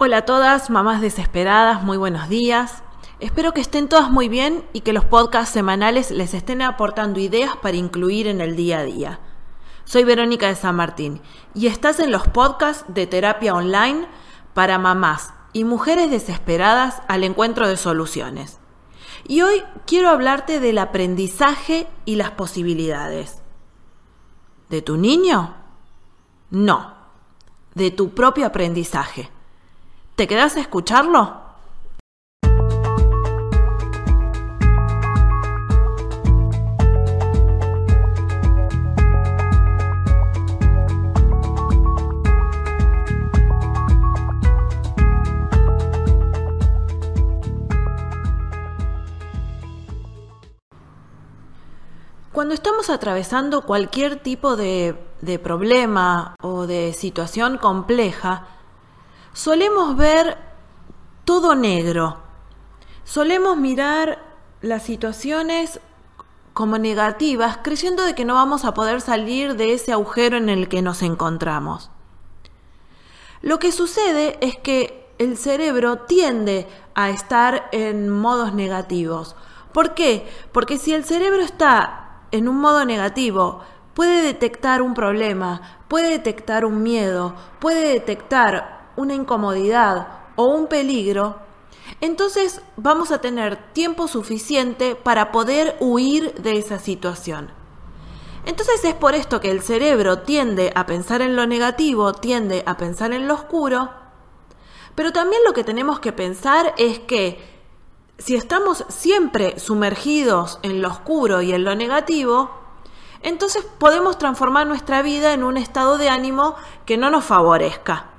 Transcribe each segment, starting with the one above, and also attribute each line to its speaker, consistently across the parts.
Speaker 1: Hola a todas, mamás desesperadas, muy buenos días. Espero que estén todas muy bien y que los podcasts semanales les estén aportando ideas para incluir en el día a día. Soy Verónica de San Martín y estás en los podcasts de terapia online para mamás y mujeres desesperadas al encuentro de soluciones. Y hoy quiero hablarte del aprendizaje y las posibilidades. ¿De tu niño? No, de tu propio aprendizaje. ¿Te quedas a escucharlo? Cuando estamos atravesando cualquier tipo de, de, problema o de situación compleja, solemos ver todo negro. Solemos mirar las situaciones como negativas, creyendo de que no vamos a poder salir de ese agujero en el que nos encontramos. Lo que sucede es que el cerebro tiende a estar en modos negativos. ¿Por qué? Porque si el cerebro está en un modo negativo, puede detectar un problema, puede detectar un miedo, puede detectar una incomodidad o un peligro, entonces vamos a tener tiempo suficiente para poder huir de esa situación. Entonces es por esto que el cerebro tiende a pensar en lo negativo, tiende a pensar en lo oscuro, pero también lo que tenemos que pensar es que si estamos siempre sumergidos en lo oscuro y en lo negativo, entonces podemos transformar nuestra vida en un estado de ánimo que no nos favorezca.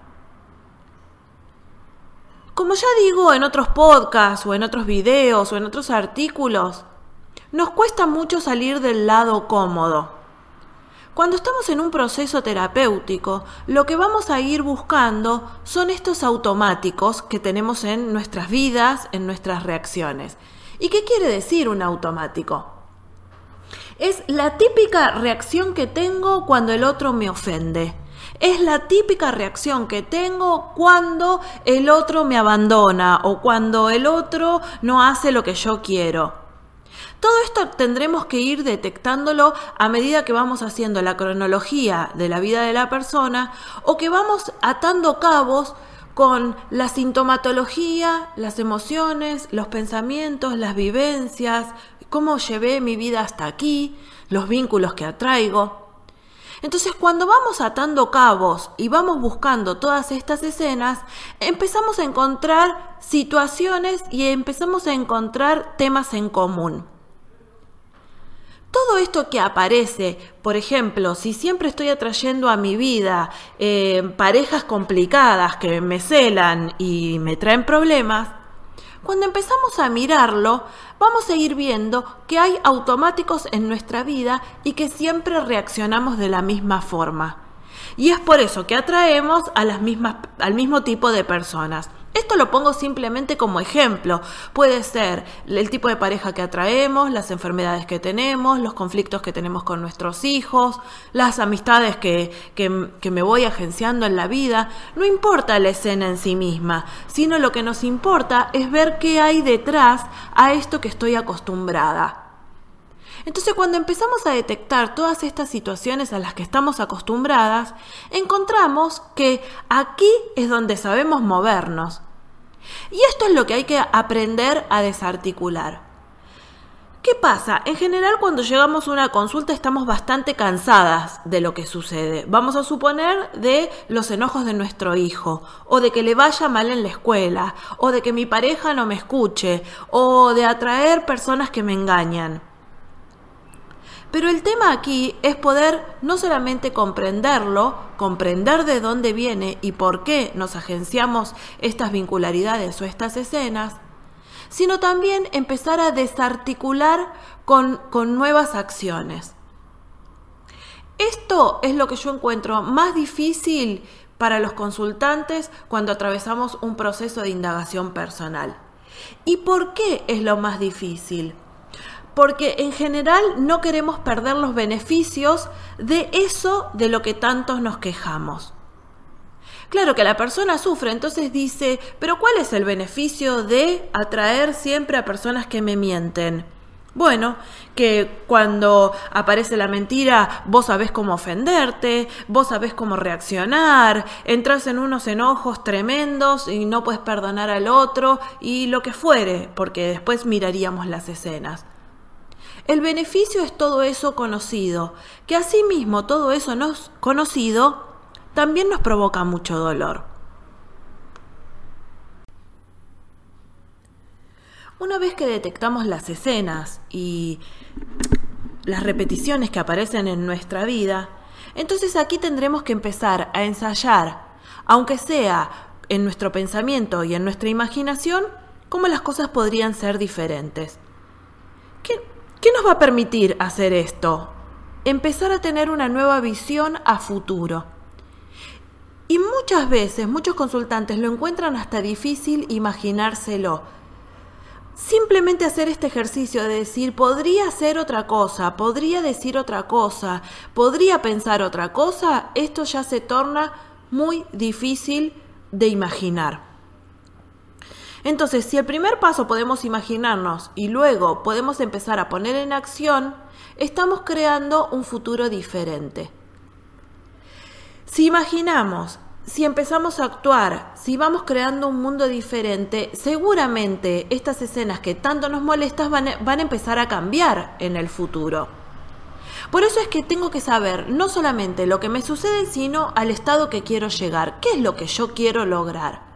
Speaker 1: Como ya digo en otros podcasts o en otros videos o en otros artículos, nos cuesta mucho salir del lado cómodo. Cuando estamos en un proceso terapéutico, lo que vamos a ir buscando son estos automáticos que tenemos en nuestras vidas, en nuestras reacciones. ¿Y qué quiere decir un automático? Es la típica reacción que tengo cuando el otro me ofende. Es la típica reacción que tengo cuando el otro me abandona o cuando el otro no hace lo que yo quiero. Todo esto tendremos que ir detectándolo a medida que vamos haciendo la cronología de la vida de la persona o que vamos atando cabos con la sintomatología, las emociones, los pensamientos, las vivencias, cómo llevé mi vida hasta aquí, los vínculos que atraigo. Entonces cuando vamos atando cabos y vamos buscando todas estas escenas, empezamos a encontrar situaciones y empezamos a encontrar temas en común. Todo esto que aparece, por ejemplo, si siempre estoy atrayendo a mi vida eh, parejas complicadas que me celan y me traen problemas, cuando empezamos a mirarlo, vamos a ir viendo que hay automáticos en nuestra vida y que siempre reaccionamos de la misma forma. Y es por eso que atraemos a las mismas, al mismo tipo de personas. Esto lo pongo simplemente como ejemplo. Puede ser el tipo de pareja que atraemos, las enfermedades que tenemos, los conflictos que tenemos con nuestros hijos, las amistades que, que, me voy agenciando en la vida. No importa la escena en sí misma, sino lo que nos importa es ver qué hay detrás a esto que estoy acostumbrada. Entonces cuando empezamos a detectar todas estas situaciones a las que estamos acostumbradas, encontramos que aquí es donde sabemos movernos. Y esto es lo que hay que aprender a desarticular. ¿Qué pasa? En general cuando llegamos a una consulta estamos bastante cansadas de lo que sucede. Vamos a suponer de los enojos de nuestro hijo, o de que le vaya mal en la escuela, o de que mi pareja no me escuche, o de atraer personas que me engañan. Pero el tema aquí es poder no solamente comprenderlo, comprender de dónde viene y por qué nos agenciamos estas vincularidades o estas escenas, sino también empezar a desarticular con, con nuevas acciones. Esto es lo que yo encuentro más difícil para los consultantes cuando atravesamos un proceso de indagación personal. ¿Y por qué es lo más difícil? Porque en general no queremos perder los beneficios de eso de lo que tantos nos quejamos. Claro que la persona sufre, entonces dice, pero ¿cuál es el beneficio de atraer siempre a personas que me mienten? Bueno, que cuando aparece la mentira vos sabés cómo ofenderte, vos sabés cómo reaccionar, entras en unos enojos tremendos y no puedes perdonar al otro y lo que fuere, porque después miraríamos las escenas. El beneficio es todo eso conocido, que asimismo todo eso no conocido también nos provoca mucho dolor. Una vez que detectamos las escenas y las repeticiones que aparecen en nuestra vida, entonces aquí tendremos que empezar a ensayar, aunque sea en nuestro pensamiento y en nuestra imaginación, cómo las cosas podrían ser diferentes. ¿Qué, ¿Qué, nos va a permitir hacer esto? Empezar a tener una nueva visión a futuro. Y muchas veces muchos consultantes lo encuentran hasta difícil imaginárselo. Simplemente hacer este ejercicio de decir, podría hacer otra cosa, podría decir otra cosa, podría pensar otra cosa, esto ya se torna muy difícil de imaginar. Entonces, si el primer paso podemos imaginarnos y luego podemos empezar a poner en acción, estamos creando un futuro diferente. Si imaginamos, si empezamos a actuar, si vamos creando un mundo diferente, seguramente estas escenas que tanto nos molestan van, van a empezar a cambiar en el futuro. Por eso es que tengo que saber no solamente lo que me sucede, sino al estado que quiero llegar, qué es lo que yo quiero lograr.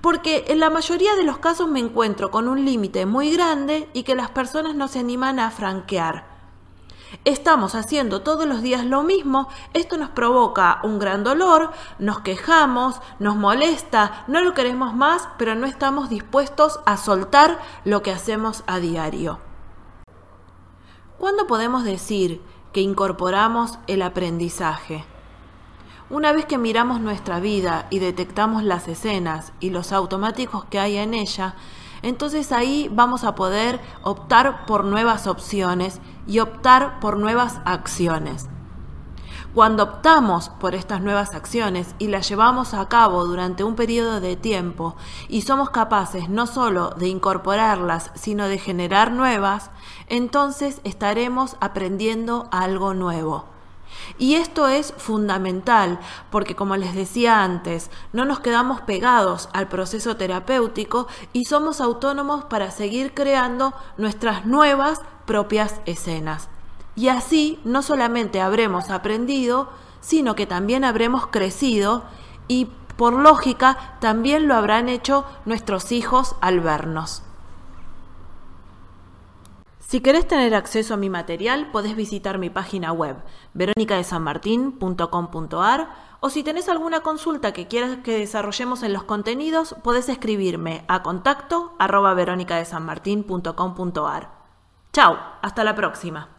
Speaker 1: Porque en la mayoría de los casos me encuentro con un límite muy grande y que las personas no se animan a franquear. Estamos haciendo todos los días lo mismo, esto nos provoca un gran dolor, nos quejamos, nos molesta, no lo queremos más, pero no estamos dispuestos a soltar lo que hacemos a diario. ¿Cuándo podemos decir que incorporamos el aprendizaje? Una vez que miramos nuestra vida y detectamos las escenas y los automáticos que hay en ella, entonces ahí vamos a poder optar por nuevas opciones y optar por nuevas acciones. Cuando optamos por estas nuevas acciones y las llevamos a cabo durante un periodo de tiempo y somos capaces no solo de incorporarlas, sino de generar nuevas, entonces estaremos aprendiendo algo nuevo. Y esto es fundamental porque, como les decía antes, no nos quedamos pegados al proceso terapéutico y somos autónomos para seguir creando nuestras nuevas propias escenas. Y así no solamente habremos aprendido, sino que también habremos crecido y, por lógica, también lo habrán hecho nuestros hijos al vernos. Si querés tener acceso a mi material, podés visitar mi página web, veronicadesanmartin.com.ar, o si tenés alguna consulta que quieras que desarrollemos en los contenidos, podés escribirme a contacto arroba veronicadesanmartin.com.ar. Chao, hasta la próxima.